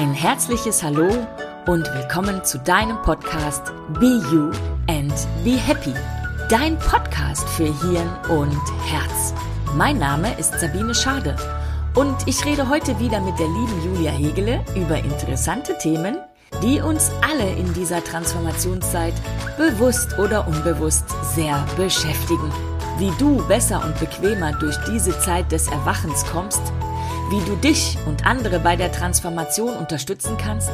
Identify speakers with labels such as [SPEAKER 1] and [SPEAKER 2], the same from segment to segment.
[SPEAKER 1] Ein herzliches Hallo und willkommen zu deinem Podcast Be You and Be Happy. Dein Podcast für Hirn und Herz. Mein Name ist Sabine Schade und ich rede heute wieder mit der lieben Julia Hegele über interessante Themen, die uns alle in dieser Transformationszeit bewusst oder unbewusst sehr beschäftigen. Wie du besser und bequemer durch diese Zeit des Erwachens kommst, wie du dich und andere bei der Transformation unterstützen kannst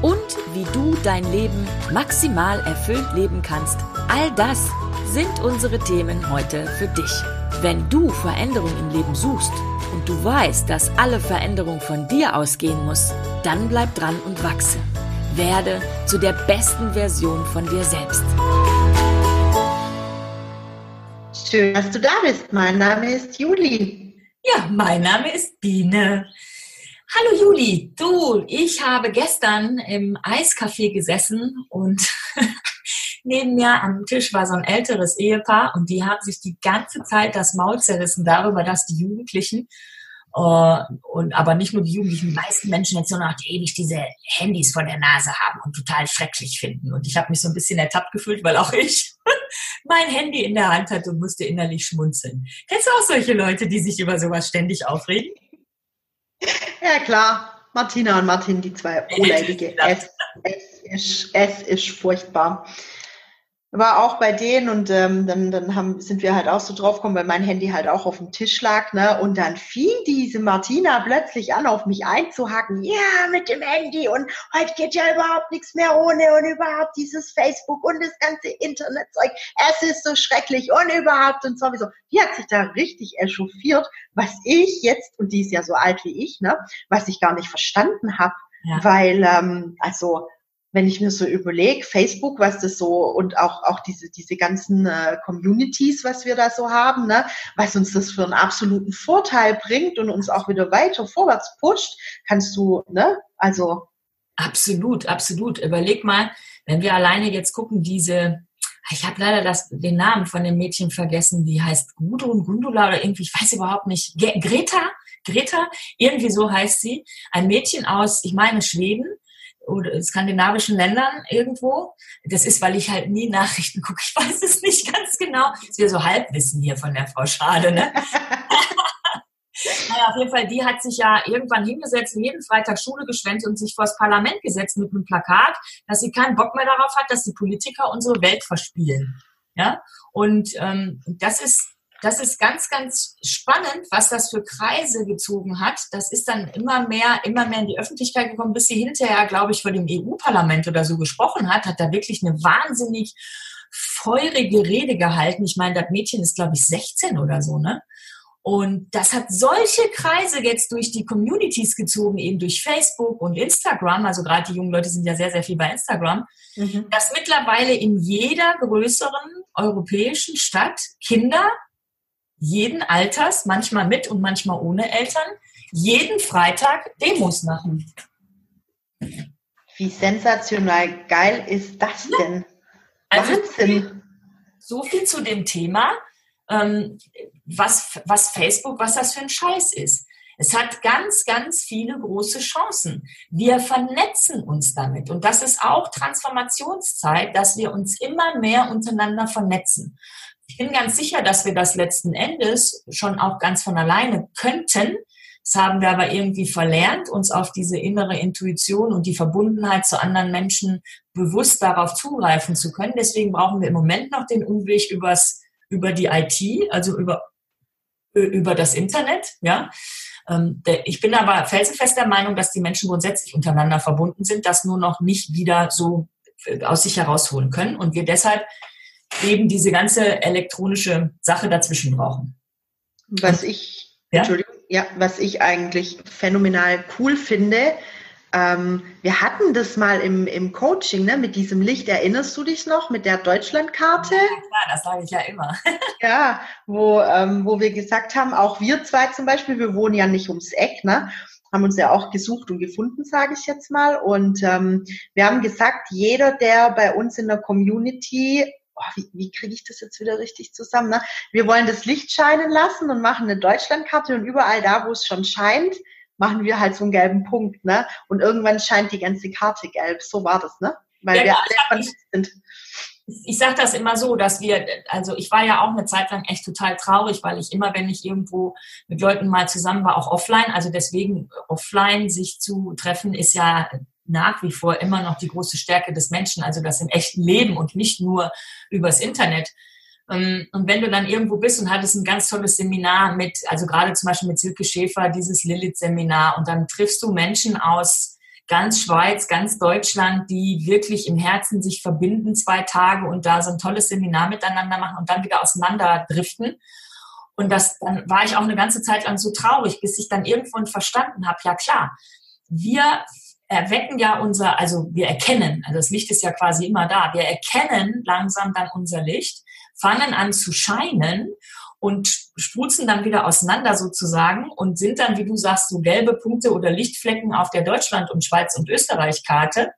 [SPEAKER 1] und wie du dein Leben maximal erfüllt leben kannst. All das sind unsere Themen heute für dich. Wenn du Veränderung im Leben suchst und du weißt, dass alle Veränderung von dir ausgehen muss, dann bleib dran und wachse. Werde zu der besten Version von dir selbst.
[SPEAKER 2] Schön, dass du da bist. Mein Name ist Juli.
[SPEAKER 1] Ja, mein Name ist Biene. Hallo Juli, du, ich habe gestern im Eiscafé gesessen und neben mir am Tisch war so ein älteres Ehepaar und die haben sich die ganze Zeit das Maul zerrissen darüber, dass die Jugendlichen Uh, und aber nicht nur die Jugendlichen, die meisten Menschen jetzt nur noch ewig diese Handys vor der Nase haben und total schrecklich finden. Und ich habe mich so ein bisschen ertappt gefühlt, weil auch ich mein Handy in der Hand hatte und musste innerlich schmunzeln. Kennst du auch solche Leute, die sich über sowas ständig aufregen?
[SPEAKER 2] Ja, klar. Martina und Martin, die zwei Oleidige. Es, es, ist, es ist furchtbar war auch bei denen und ähm, dann, dann haben, sind wir halt auch so drauf gekommen, weil mein Handy halt auch auf dem Tisch lag, ne? Und dann fing diese Martina plötzlich an, auf mich einzuhacken. Ja, mit dem Handy und heute geht ja überhaupt nichts mehr ohne und überhaupt dieses Facebook und das ganze Internetzeug. Es ist so schrecklich und überhaupt und sowieso. Die hat sich da richtig echauffiert, was ich jetzt, und die ist ja so alt wie ich, ne? Was ich gar nicht verstanden habe. Ja. Weil, ähm, also wenn ich mir so überlege, Facebook, was das so und auch auch diese diese ganzen äh, Communities, was wir da so haben, ne, was uns das für einen absoluten Vorteil bringt und uns auch wieder weiter vorwärts pusht, kannst du, ne, also
[SPEAKER 1] absolut, absolut. Überleg mal, wenn wir alleine jetzt gucken, diese ich habe leider das, den Namen von dem Mädchen vergessen, die heißt Gudrun, Gundula oder irgendwie, ich weiß überhaupt nicht. Greta, Greta, irgendwie so heißt sie. Ein Mädchen aus, ich meine, Schweden, oder skandinavischen Ländern irgendwo. Das ist, weil ich halt nie Nachrichten gucke. Ich weiß es nicht ganz genau. Das ist wieder so Halbwissen hier von der Frau Schade, ne? naja, auf jeden Fall, die hat sich ja irgendwann hingesetzt, jeden Freitag Schule geschwänzt und sich vors Parlament gesetzt mit einem Plakat, dass sie keinen Bock mehr darauf hat, dass die Politiker unsere Welt verspielen. Ja, und ähm, das ist das ist ganz, ganz spannend, was das für Kreise gezogen hat. Das ist dann immer mehr, immer mehr in die Öffentlichkeit gekommen, bis sie hinterher, glaube ich, vor dem EU-Parlament oder so gesprochen hat, hat da wirklich eine wahnsinnig feurige Rede gehalten. Ich meine, das Mädchen ist, glaube ich, 16 oder so, ne? Und das hat solche Kreise jetzt durch die Communities gezogen, eben durch Facebook und Instagram. Also gerade die jungen Leute sind ja sehr, sehr viel bei Instagram, mhm. dass mittlerweile in jeder größeren europäischen Stadt Kinder jeden Alters, manchmal mit und manchmal ohne Eltern, jeden Freitag Demos machen.
[SPEAKER 2] Wie sensationell geil ist das denn?
[SPEAKER 1] Also Wahnsinn. So viel zu dem Thema, ähm, was, was Facebook, was das für ein Scheiß ist. Es hat ganz, ganz viele große Chancen. Wir vernetzen uns damit. Und das ist auch Transformationszeit, dass wir uns immer mehr untereinander vernetzen. Ich bin ganz sicher, dass wir das letzten Endes schon auch ganz von alleine könnten. Das haben wir aber irgendwie verlernt, uns auf diese innere Intuition und die Verbundenheit zu anderen Menschen bewusst darauf zugreifen zu können. Deswegen brauchen wir im Moment noch den Umweg übers, über die IT, also über, über das Internet, ja. Ähm, ich bin aber felsenfest der Meinung, dass die Menschen grundsätzlich untereinander verbunden sind, das nur noch nicht wieder so äh, aus sich herausholen können und wir deshalb eben diese ganze elektronische Sache dazwischen brauchen.
[SPEAKER 2] Was ich, ja? Entschuldigung, ja, was ich eigentlich phänomenal cool finde, ähm, wir hatten das mal im, im Coaching, ne, mit diesem Licht, erinnerst du dich noch, mit der Deutschlandkarte? Ja,
[SPEAKER 1] klar, das sage ich ja immer.
[SPEAKER 2] ja, wo, ähm, wo wir gesagt haben, auch wir zwei zum Beispiel, wir wohnen ja nicht ums Eck, ne? haben uns ja auch gesucht und gefunden, sage ich jetzt mal. Und ähm, wir haben gesagt, jeder, der bei uns in der Community oh, wie, wie kriege ich das jetzt wieder richtig zusammen? Ne? Wir wollen das Licht scheinen lassen und machen eine Deutschlandkarte und überall da, wo es schon scheint, machen wir halt so einen gelben Punkt, ne? Und irgendwann scheint die ganze Karte gelb. So war das, ne? Weil ja, wir alle vernetzt sind
[SPEAKER 1] ich sage das immer so, dass wir, also ich war ja auch eine Zeit lang echt total traurig, weil ich immer, wenn ich irgendwo mit Leuten mal zusammen war, auch offline, also deswegen offline sich zu treffen, ist ja nach wie vor immer noch die große Stärke des Menschen, also das im echten Leben und nicht nur übers Internet. Ähm, und wenn du dann irgendwo bist und hattest ein ganz tolles Seminar mit, also gerade zum Beispiel mit Silke Schäfer, dieses Lilith-Seminar, und dann triffst du Menschen aus ganz Schweiz, ganz Deutschland, die wirklich im Herzen sich verbinden zwei Tage und da so ein tolles Seminar miteinander machen und dann wieder auseinanderdriften. Und das, dann war ich auch eine ganze Zeit lang so traurig, bis ich dann irgendwann verstanden habe, ja klar, wir erwecken ja unser, also wir erkennen, also das Licht ist ja quasi immer da, wir erkennen langsam dann unser Licht, fangen an zu scheinen und spruzen dann wieder auseinander sozusagen und sind dann, wie du sagst, so gelbe Punkte oder Lichtflecken auf der Deutschland- und Schweiz- und Österreich-Karte.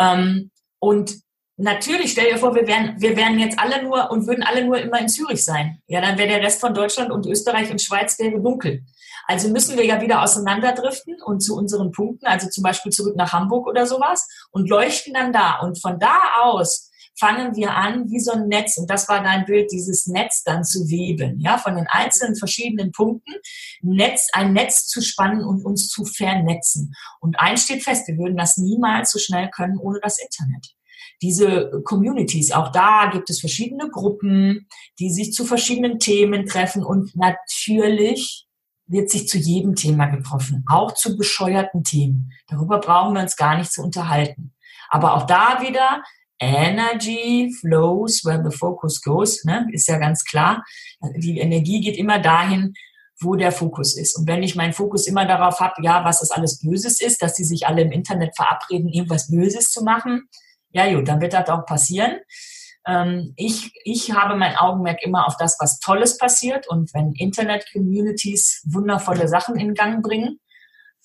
[SPEAKER 1] Ähm, und natürlich, stell dir vor, wir wären, wir wären jetzt alle nur und würden alle nur immer in Zürich sein. Ja, dann wäre der Rest von Deutschland und Österreich und Schweiz wäre dunkel. Also müssen wir ja wieder auseinanderdriften und zu unseren Punkten, also zum Beispiel zurück nach Hamburg oder sowas und leuchten dann da. Und von da aus fangen wir an, wie so ein Netz, und das war dein Bild, dieses Netz dann zu weben, ja, von den einzelnen verschiedenen Punkten, Netz, ein Netz zu spannen und uns zu vernetzen. Und eins steht fest, wir würden das niemals so schnell können ohne das Internet diese Communities. Auch da gibt es verschiedene Gruppen, die sich zu verschiedenen Themen treffen und natürlich wird sich zu jedem Thema getroffen, auch zu bescheuerten Themen. Darüber brauchen wir uns gar nicht zu unterhalten. Aber auch da wieder Energy flows where the focus goes, ne? ist ja ganz klar. Die Energie geht immer dahin, wo der Fokus ist. Und wenn ich meinen Fokus immer darauf habe, ja, was das alles Böses ist, dass die sich alle im Internet verabreden, irgendwas Böses zu machen, ja gut, dann wird das auch passieren. Ähm, ich, ich habe mein Augenmerk immer auf das, was Tolles passiert. Und wenn Internet-Communities wundervolle Sachen in Gang bringen,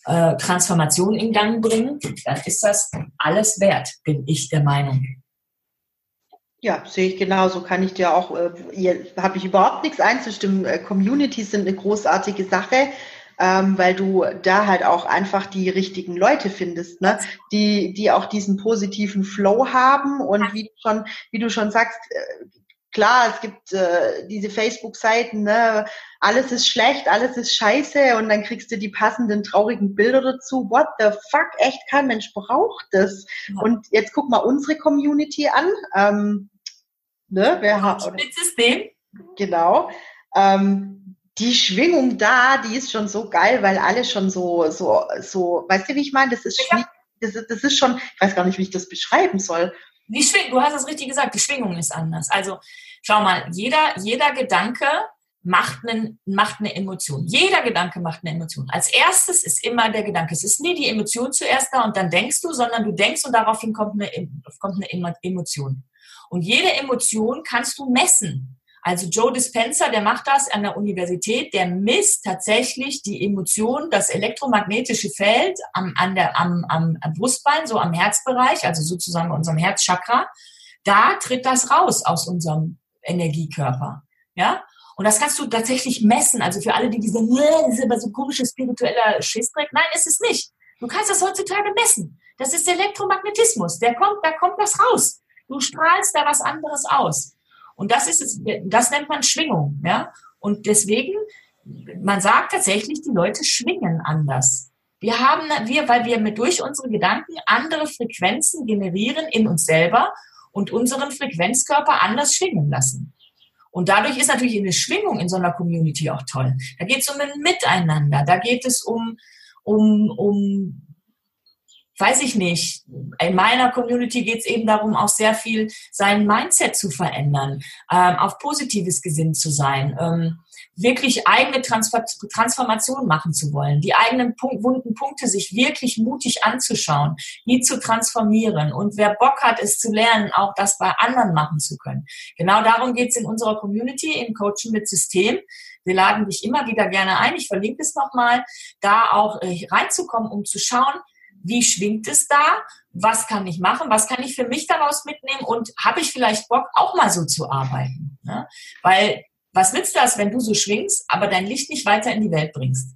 [SPEAKER 1] äh, Transformation in Gang bringen, dann ist das alles wert, bin ich der Meinung.
[SPEAKER 2] Ja, sehe ich genauso. Kann ich dir auch, äh, habe ich überhaupt nichts einzustimmen. Äh, Communities sind eine großartige Sache, ähm, weil du da halt auch einfach die richtigen Leute findest, ne? die, die auch diesen positiven Flow haben und wie du schon, wie du schon sagst, äh, klar, es gibt äh, diese Facebook-Seiten, ne? alles ist schlecht, alles ist scheiße und dann kriegst du die passenden traurigen Bilder dazu. What the fuck? Echt kein Mensch braucht das. Ja. Und jetzt guck mal unsere Community an. Ähm, ne? Wer hat,
[SPEAKER 1] System.
[SPEAKER 2] Genau. Ähm, die Schwingung da, die ist schon so geil, weil alle schon so, so, so, weißt du, wie ich meine? Das ist, ja. das, ist, das ist schon, ich weiß gar nicht, wie ich das beschreiben soll.
[SPEAKER 1] Die Schwingung, du hast es richtig gesagt, die Schwingung ist anders. Also schau mal, jeder, jeder Gedanke macht, einen, macht eine Emotion. Jeder Gedanke macht eine Emotion. Als erstes ist immer der Gedanke. Es ist nie die Emotion zuerst da und dann denkst du, sondern du denkst und daraufhin kommt eine, kommt eine Emotion. Und jede Emotion kannst du messen. Also Joe Dispenza, der macht das an der Universität, der misst tatsächlich die Emotion, das elektromagnetische Feld am, an der, am, am, Brustbein, so am Herzbereich, also sozusagen unserem Herzchakra. Da tritt das raus aus unserem Energiekörper. Ja? Und das kannst du tatsächlich messen. Also für alle, die diese, das ist aber so komische spiritueller Schissdreck. Nein, ist es nicht. Du kannst das heutzutage messen. Das ist Elektromagnetismus. Der kommt, da kommt das raus. Du strahlst da was anderes aus. Und das ist das nennt man Schwingung, ja. Und deswegen, man sagt tatsächlich, die Leute schwingen anders. Wir haben, wir, weil wir mit durch unsere Gedanken andere Frequenzen generieren in uns selber und unseren Frequenzkörper anders schwingen lassen. Und dadurch ist natürlich eine Schwingung in so einer Community auch toll. Da geht es um ein Miteinander, da geht es um, um, um weiß ich nicht, in meiner Community geht es eben darum, auch sehr viel sein Mindset zu verändern, ähm, auf Positives gesinnt zu sein, ähm, wirklich eigene Transformation machen zu wollen, die eigenen Punkt, wunden Punkte sich wirklich mutig anzuschauen, die zu transformieren. Und wer Bock hat, es zu lernen, auch das bei anderen machen zu können. Genau darum geht es in unserer Community, im Coaching mit System. Wir laden dich immer wieder gerne ein. Ich verlinke es nochmal, da auch äh, reinzukommen, um zu schauen, wie schwingt es da? Was kann ich machen? Was kann ich für mich daraus mitnehmen? Und habe ich vielleicht Bock, auch mal so zu arbeiten? Ne? Weil was nützt das, wenn du so schwingst, aber dein Licht nicht weiter in die Welt bringst?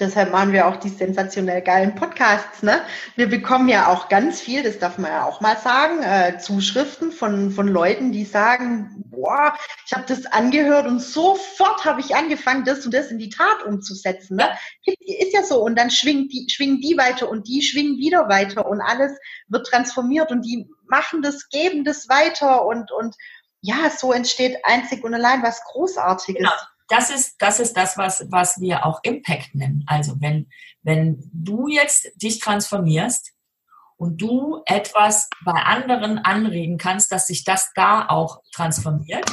[SPEAKER 2] Deshalb machen wir auch die sensationell geilen Podcasts. Ne? Wir bekommen ja auch ganz viel, das darf man ja auch mal sagen, äh, Zuschriften von, von Leuten, die sagen, boah, ich habe das angehört und sofort habe ich angefangen, das und das in die Tat umzusetzen. Ne? Ist ja so. Und dann schwingen die, schwingen die weiter und die schwingen wieder weiter und alles wird transformiert und die machen das, geben das weiter und, und ja, so entsteht einzig und allein was Großartiges. Genau
[SPEAKER 1] das ist, das ist das, was, was wir auch Impact nennen. Also wenn, wenn du jetzt dich transformierst und du etwas bei anderen anregen kannst, dass sich das da auch transformiert,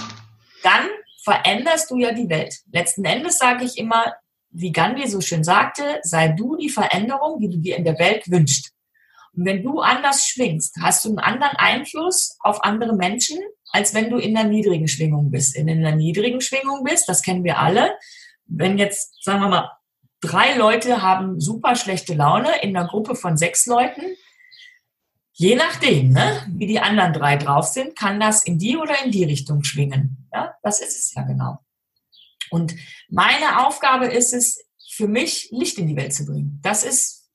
[SPEAKER 1] dann veränderst du ja die Welt. Letzten Endes sage ich immer, wie Gandhi so schön sagte, sei du die Veränderung, die du dir in der Welt wünschst. Und wenn du anders schwingst, hast du einen anderen Einfluss auf andere Menschen, als wenn du in der niedrigen Schwingung bist. In der niedrigen Schwingung bist, das kennen wir alle. Wenn jetzt, sagen wir mal, drei Leute haben super schlechte Laune in einer Gruppe von sechs Leuten, je nachdem, ne, wie die anderen drei drauf sind, kann das in die oder in die Richtung schwingen. Ja, das ist es ja genau. Und meine Aufgabe ist es, für mich Licht in die Welt zu bringen. Das ist,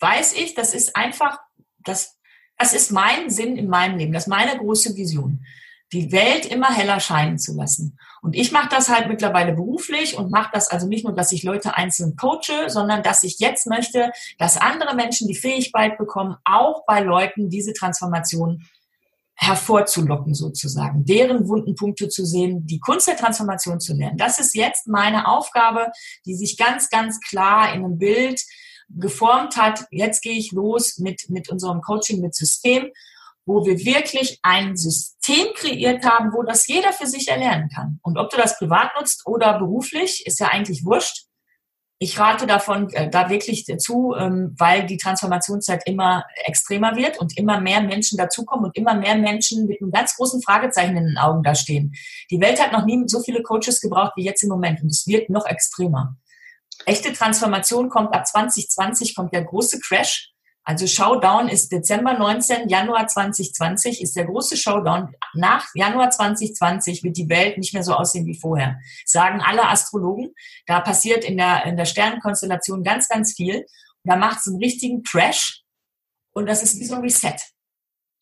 [SPEAKER 1] weiß ich, das ist einfach, das, das ist mein Sinn in meinem Leben, das ist meine große Vision die Welt immer heller scheinen zu lassen. Und ich mache das halt mittlerweile beruflich und mache das also nicht nur, dass ich Leute einzeln coache, sondern dass ich jetzt möchte, dass andere Menschen die Fähigkeit bekommen, auch bei Leuten diese Transformation hervorzulocken sozusagen, deren wunden Punkte zu sehen, die Kunst der Transformation zu lernen. Das ist jetzt meine Aufgabe, die sich ganz, ganz klar in einem Bild geformt hat. Jetzt gehe ich los mit, mit unserem Coaching mit System wo wir wirklich ein System kreiert haben, wo das jeder für sich erlernen kann. Und ob du das privat nutzt oder beruflich, ist ja eigentlich wurscht. Ich rate davon äh, da wirklich dazu, ähm, weil die Transformationszeit immer extremer wird und immer mehr Menschen dazukommen und immer mehr Menschen mit einem ganz großen Fragezeichen in den Augen da stehen. Die Welt hat noch nie so viele Coaches gebraucht wie jetzt im Moment und es wird noch extremer. Echte Transformation kommt ab 2020, kommt der große Crash also Showdown ist Dezember 19, Januar 2020 ist der große Showdown. Nach Januar 2020 wird die Welt nicht mehr so aussehen wie vorher. Sagen alle Astrologen. Da passiert in der, in der Sternenkonstellation ganz, ganz viel. Da macht es einen richtigen Crash. Und das ist wie so ein Reset.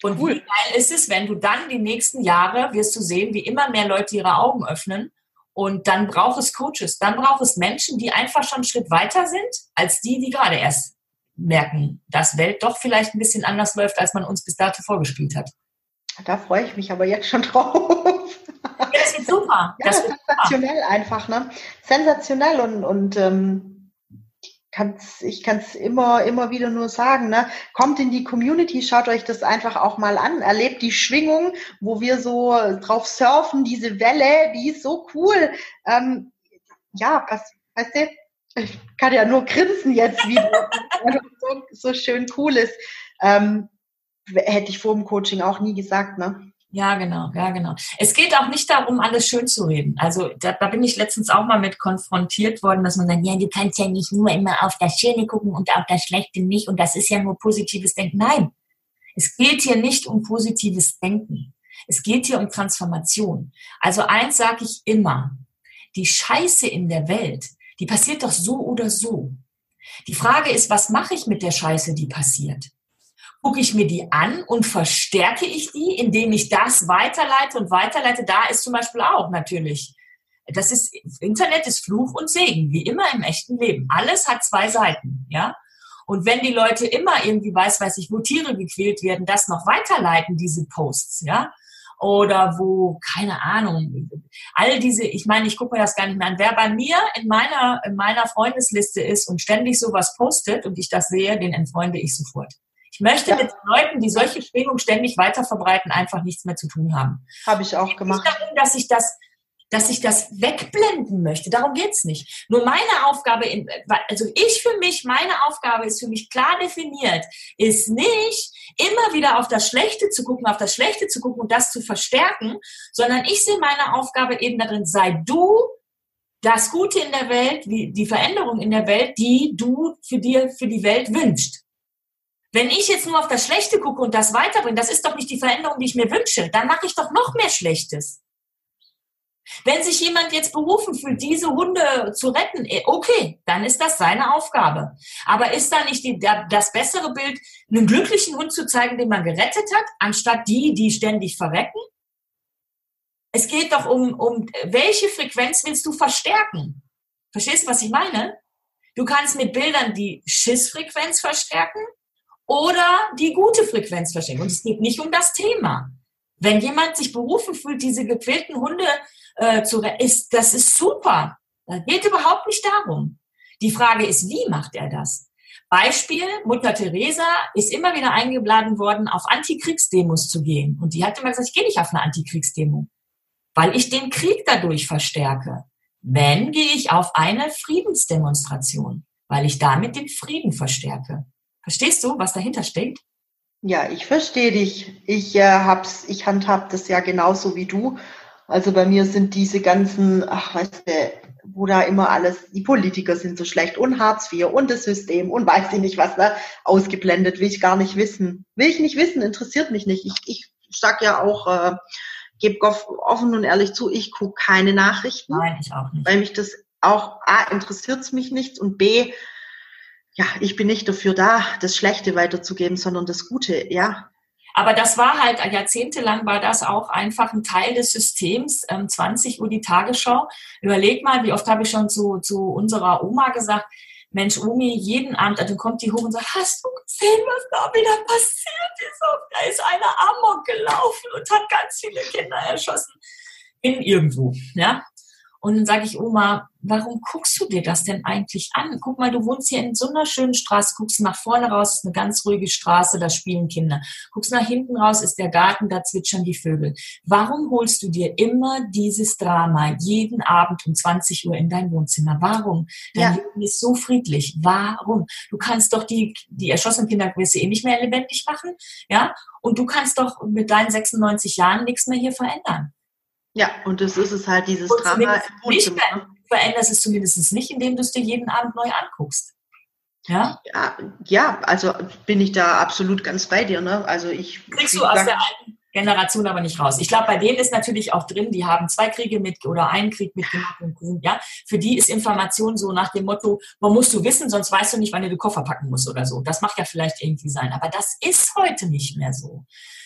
[SPEAKER 1] Und cool. wie geil ist es, wenn du dann die nächsten Jahre wirst du sehen, wie immer mehr Leute ihre Augen öffnen. Und dann braucht es Coaches. Dann braucht es Menschen, die einfach schon einen Schritt weiter sind, als die, die gerade erst merken, dass Welt doch vielleicht ein bisschen anders läuft, als man uns bis dato vorgespielt hat.
[SPEAKER 2] Da freue ich mich aber jetzt schon drauf.
[SPEAKER 1] Das wird super.
[SPEAKER 2] Ja, das wird sensationell super. einfach, ne? Sensationell und, und ähm, kann's, ich kann es immer, immer wieder nur sagen, ne? Kommt in die Community, schaut euch das einfach auch mal an, erlebt die Schwingung, wo wir so drauf surfen, diese Welle, die ist so cool. Ähm, ja, was, weißt du, ich kann ja nur grinsen jetzt, wie so, so schön cool ist. Ähm, hätte ich vor dem Coaching auch nie gesagt, ne?
[SPEAKER 1] Ja, genau, ja, genau. Es geht auch nicht darum, alles schön zu reden. Also da, da, bin ich letztens auch mal mit konfrontiert worden, dass man sagt, ja, du kannst ja nicht nur immer auf das Schöne gucken und auf das Schlechte nicht und das ist ja nur positives Denken. Nein, es geht hier nicht um positives Denken. Es geht hier um Transformation. Also eins sage ich immer, die Scheiße in der Welt, die passiert doch so oder so. Die Frage ist, was mache ich mit der Scheiße, die passiert? Gucke ich mir die an und verstärke ich die, indem ich das weiterleite und weiterleite? Da ist zum Beispiel auch natürlich, das ist, Internet ist Fluch und Segen, wie immer im echten Leben. Alles hat zwei Seiten, ja? Und wenn die Leute immer irgendwie weiß, weiß ich, wo Tiere gequält werden, das noch weiterleiten, diese Posts, ja? Oder wo, keine Ahnung, all diese, ich meine, ich gucke mir das gar nicht mehr an. Wer bei mir in meiner, in meiner Freundesliste ist und ständig sowas postet und ich das sehe, den entfreunde ich sofort. Ich möchte ja. mit Leuten, die solche Schwingungen ständig weiter verbreiten, einfach nichts mehr zu tun haben.
[SPEAKER 2] Habe ich auch gemacht.
[SPEAKER 1] Nicht darum, dass ich das dass ich das wegblenden möchte. Darum geht's nicht. Nur meine Aufgabe, in, also ich für mich, meine Aufgabe ist für mich klar definiert, ist nicht immer wieder auf das Schlechte zu gucken, auf das Schlechte zu gucken und das zu verstärken, sondern ich sehe meine Aufgabe eben darin, sei du das Gute in der Welt, die Veränderung in der Welt, die du für dir, für die Welt wünschst. Wenn ich jetzt nur auf das Schlechte gucke und das weiterbringe, das ist doch nicht die Veränderung, die ich mir wünsche. Dann mache ich doch noch mehr Schlechtes. Wenn sich jemand jetzt berufen fühlt, diese Hunde zu retten, eh, okay, dann ist das seine Aufgabe. Aber ist da nicht die, das bessere Bild, einen glücklichen Hund zu zeigen, den man gerettet hat, anstatt die, die ständig verrecken? Es geht doch um, um, welche Frequenz willst du verstärken? Verstehst du, was ich meine? Du kannst mit Bildern die Schissfrequenz verstärken oder die gute Frequenz verstärken. Und es geht nicht um das Thema. Wenn jemand sich berufen fühlt, diese gequälten Hunde äh, zu ist, das ist super. Das geht überhaupt nicht darum. Die Frage ist, wie macht er das? Beispiel, Mutter Teresa ist immer wieder eingeladen worden, auf Antikriegsdemos zu gehen. Und die hat immer gesagt, ich gehe nicht auf eine Antikriegsdemo, weil ich den Krieg dadurch verstärke. Wenn, gehe ich auf eine Friedensdemonstration, weil ich damit den Frieden verstärke. Verstehst du, was dahinter steht?
[SPEAKER 2] Ja, ich verstehe dich. Ich äh, hab's, ich handhab das ja genauso wie du. Also bei mir sind diese ganzen, ach weißt du, wo da immer alles, die Politiker sind so schlecht und Hartz IV und das System und weiß ich nicht was, ne, ausgeblendet, will ich gar nicht wissen. Will ich nicht wissen, interessiert mich nicht. Ich, ich sag ja auch, äh, gebe offen und ehrlich zu, ich gucke keine Nachrichten.
[SPEAKER 1] Nein, ich auch nicht.
[SPEAKER 2] Weil mich das auch, A, interessiert es mich nicht und B, ja, ich bin nicht dafür da, das Schlechte weiterzugeben, sondern das Gute, ja.
[SPEAKER 1] Aber das war halt, jahrzehntelang war das auch einfach ein Teil des Systems. Ähm, 20 Uhr die Tagesschau. Überleg mal, wie oft habe ich schon zu, zu unserer Oma gesagt, Mensch, Omi, jeden Abend, also kommt die hoch und sagt, hast du gesehen, was da wieder passiert ist? Da ist einer Amok gelaufen und hat ganz viele Kinder erschossen. In irgendwo, ja. Und dann sage ich, Oma, warum guckst du dir das denn eigentlich an? Guck mal, du wohnst hier in so einer schönen Straße, guckst nach vorne raus, ist eine ganz ruhige Straße, da spielen Kinder. Guckst nach hinten raus, ist der Garten, da zwitschern die Vögel. Warum holst du dir immer dieses Drama jeden Abend um 20 Uhr in dein Wohnzimmer? Warum? Dein ja. Leben ist so friedlich. Warum? Du kannst doch die, die erschossenen Kinder wirst du eh nicht mehr lebendig machen, ja? Und du kannst doch mit deinen 96 Jahren nichts mehr hier verändern.
[SPEAKER 2] Ja, und das ist es halt, dieses und Drama im
[SPEAKER 1] Wohnzimmer. Ne? veränderst es zumindest nicht, indem du es dir jeden Abend neu anguckst.
[SPEAKER 2] Ja? ja? Ja, also bin ich da absolut ganz bei dir. Ne? Also ich
[SPEAKER 1] kriegst du aus der alten Generation aber nicht raus. Ich glaube, bei denen ist natürlich auch drin, die haben zwei Kriege mit oder einen Krieg mitgemacht und ja, für die ist Information so nach dem Motto, man musst du wissen, sonst weißt du nicht, wann du den Koffer packen musst oder so. Das mag ja vielleicht irgendwie sein, aber das ist heute nicht mehr so.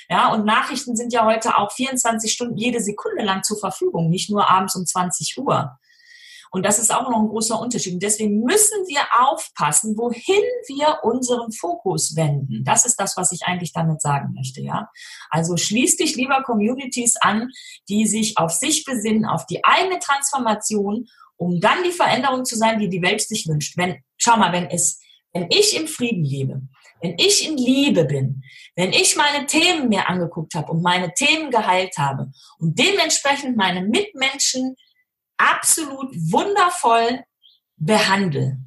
[SPEAKER 1] Ja, und Nachrichten sind ja heute auch 24 Stunden jede Sekunde lang zur Verfügung, nicht nur abends um 20 Uhr. Und das ist auch noch ein großer Unterschied. Und deswegen müssen wir aufpassen, wohin wir unseren Fokus wenden. Das ist das, was ich eigentlich damit sagen möchte, ja. Also schließ dich lieber Communities an, die sich auf sich besinnen, auf die eigene Transformation, um dann die Veränderung zu sein, die die Welt sich wünscht. Wenn, schau mal, wenn es, wenn ich im Frieden lebe, wenn ich in Liebe bin, wenn ich meine Themen mir angeguckt habe und meine Themen geheilt habe und dementsprechend meine Mitmenschen absolut wundervoll behandle,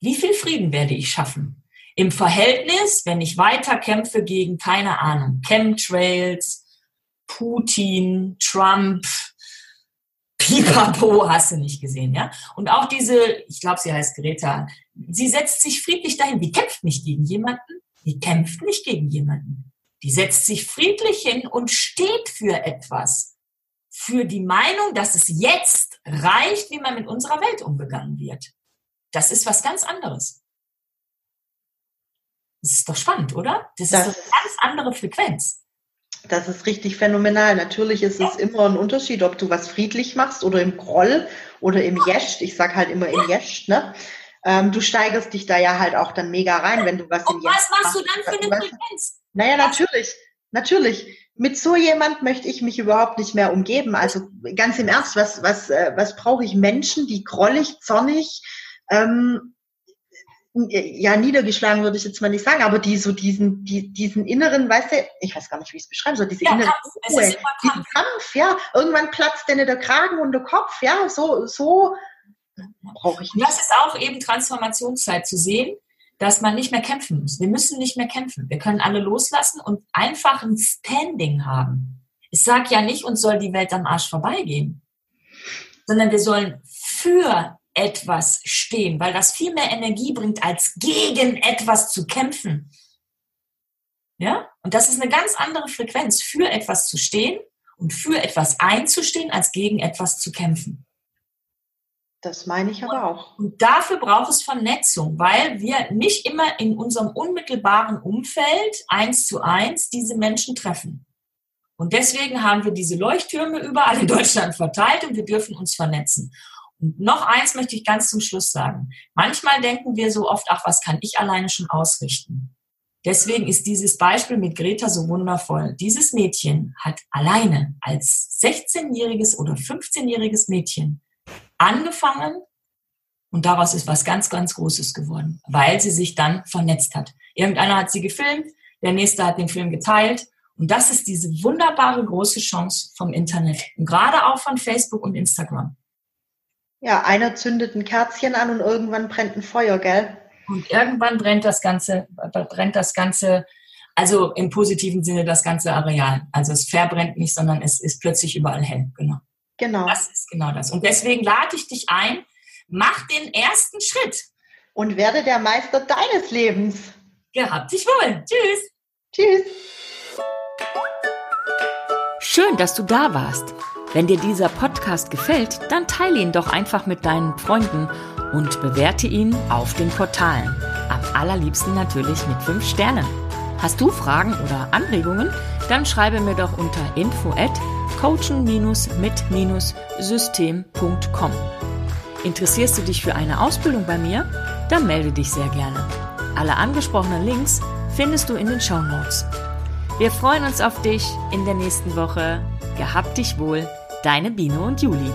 [SPEAKER 1] wie viel Frieden werde ich schaffen? Im Verhältnis, wenn ich weiter kämpfe gegen, keine Ahnung, Chemtrails, Putin, Trump, Pipapo, hast du nicht gesehen, ja? Und auch diese, ich glaube, sie heißt Greta, sie setzt sich friedlich dahin. Die kämpft nicht gegen jemanden, die kämpft nicht gegen jemanden. Die setzt sich friedlich hin und steht für etwas für die Meinung, dass es jetzt reicht, wie man mit unserer Welt umgegangen wird. Das ist was ganz anderes. Das ist doch spannend, oder? Das, das ist eine ganz andere Frequenz.
[SPEAKER 2] Das ist richtig phänomenal. Natürlich ist es immer ein Unterschied, ob du was friedlich machst oder im Groll oder im Jescht. Ich sag halt immer im Jescht, ne? Ähm, du steigerst dich da ja halt auch dann mega rein, wenn du was
[SPEAKER 1] Und im Jescht machst. was machst du dann für eine Frequenz?
[SPEAKER 2] Naja, natürlich. Natürlich mit so jemand möchte ich mich überhaupt nicht mehr umgeben. Also ganz im Ernst, was, was, äh, was brauche ich? Menschen, die grollig, zornig, ähm, ja, niedergeschlagen würde ich jetzt mal nicht sagen, aber die so diesen, die, diesen inneren, weißt du, ich weiß gar nicht, wie ich es beschreiben soll, diese ja, innere Kampf, Ruhe, diesen Kampf, ja, irgendwann platzt denn der Kragen und der Kopf, ja, so, so brauche ich
[SPEAKER 1] nicht. Das ist auch eben Transformationszeit zu sehen, dass man nicht mehr kämpfen muss. Wir müssen nicht mehr kämpfen. Wir können alle loslassen und einfach ein Standing haben. Ich sage ja nicht, uns soll die Welt am Arsch vorbeigehen, sondern wir sollen für etwas stehen, weil das viel mehr Energie bringt, als gegen etwas zu kämpfen. Ja? Und das ist eine ganz andere Frequenz, für etwas zu stehen und für etwas einzustehen, als gegen etwas zu kämpfen.
[SPEAKER 2] Das meine ich aber auch.
[SPEAKER 1] Und dafür braucht es Vernetzung, weil wir nicht immer in unserem unmittelbaren Umfeld eins zu eins diese Menschen treffen. Und deswegen haben wir diese Leuchttürme überall in Deutschland verteilt und wir dürfen uns vernetzen. Und noch eins möchte ich ganz zum Schluss sagen. Manchmal denken wir so oft, ach, was kann ich alleine schon ausrichten? Deswegen ist dieses Beispiel mit Greta so wundervoll. Dieses Mädchen hat alleine als 16-jähriges oder 15-jähriges Mädchen angefangen und daraus ist was ganz, ganz Großes geworden, weil sie sich dann vernetzt hat. Irgendeiner hat sie gefilmt, der nächste hat den Film geteilt und das ist diese wunderbare große Chance vom Internet und gerade auch von Facebook und Instagram.
[SPEAKER 2] Ja, einer zündet ein Kerzchen an und irgendwann brennt ein Feuer, gell?
[SPEAKER 1] Und irgendwann brennt das Ganze, brennt das Ganze, also im positiven Sinne das ganze Areal. Also es verbrennt nicht, sondern es ist plötzlich überall hell. Genau.
[SPEAKER 2] Genau.
[SPEAKER 1] Das ist genau das. Und deswegen lade ich dich ein, mach den ersten Schritt.
[SPEAKER 2] Und werde der Meister deines Lebens.
[SPEAKER 1] Gehabt dich wohl. Tschüss.
[SPEAKER 2] Tschüss.
[SPEAKER 3] Schön, dass du da warst. Wenn dir dieser Podcast gefällt, dann teile ihn doch einfach mit deinen Freunden und bewerte ihn auf den Portalen. Am allerliebsten natürlich mit 5 Sternen. Hast du Fragen oder Anregungen? Dann schreibe mir doch unter info at coachen-mit-system.com. Interessierst du dich für eine Ausbildung bei mir? Dann melde dich sehr gerne. Alle angesprochenen Links findest du in den Show Notes. Wir freuen uns auf dich in der nächsten Woche. Gehabt dich wohl, deine Biene und Juli.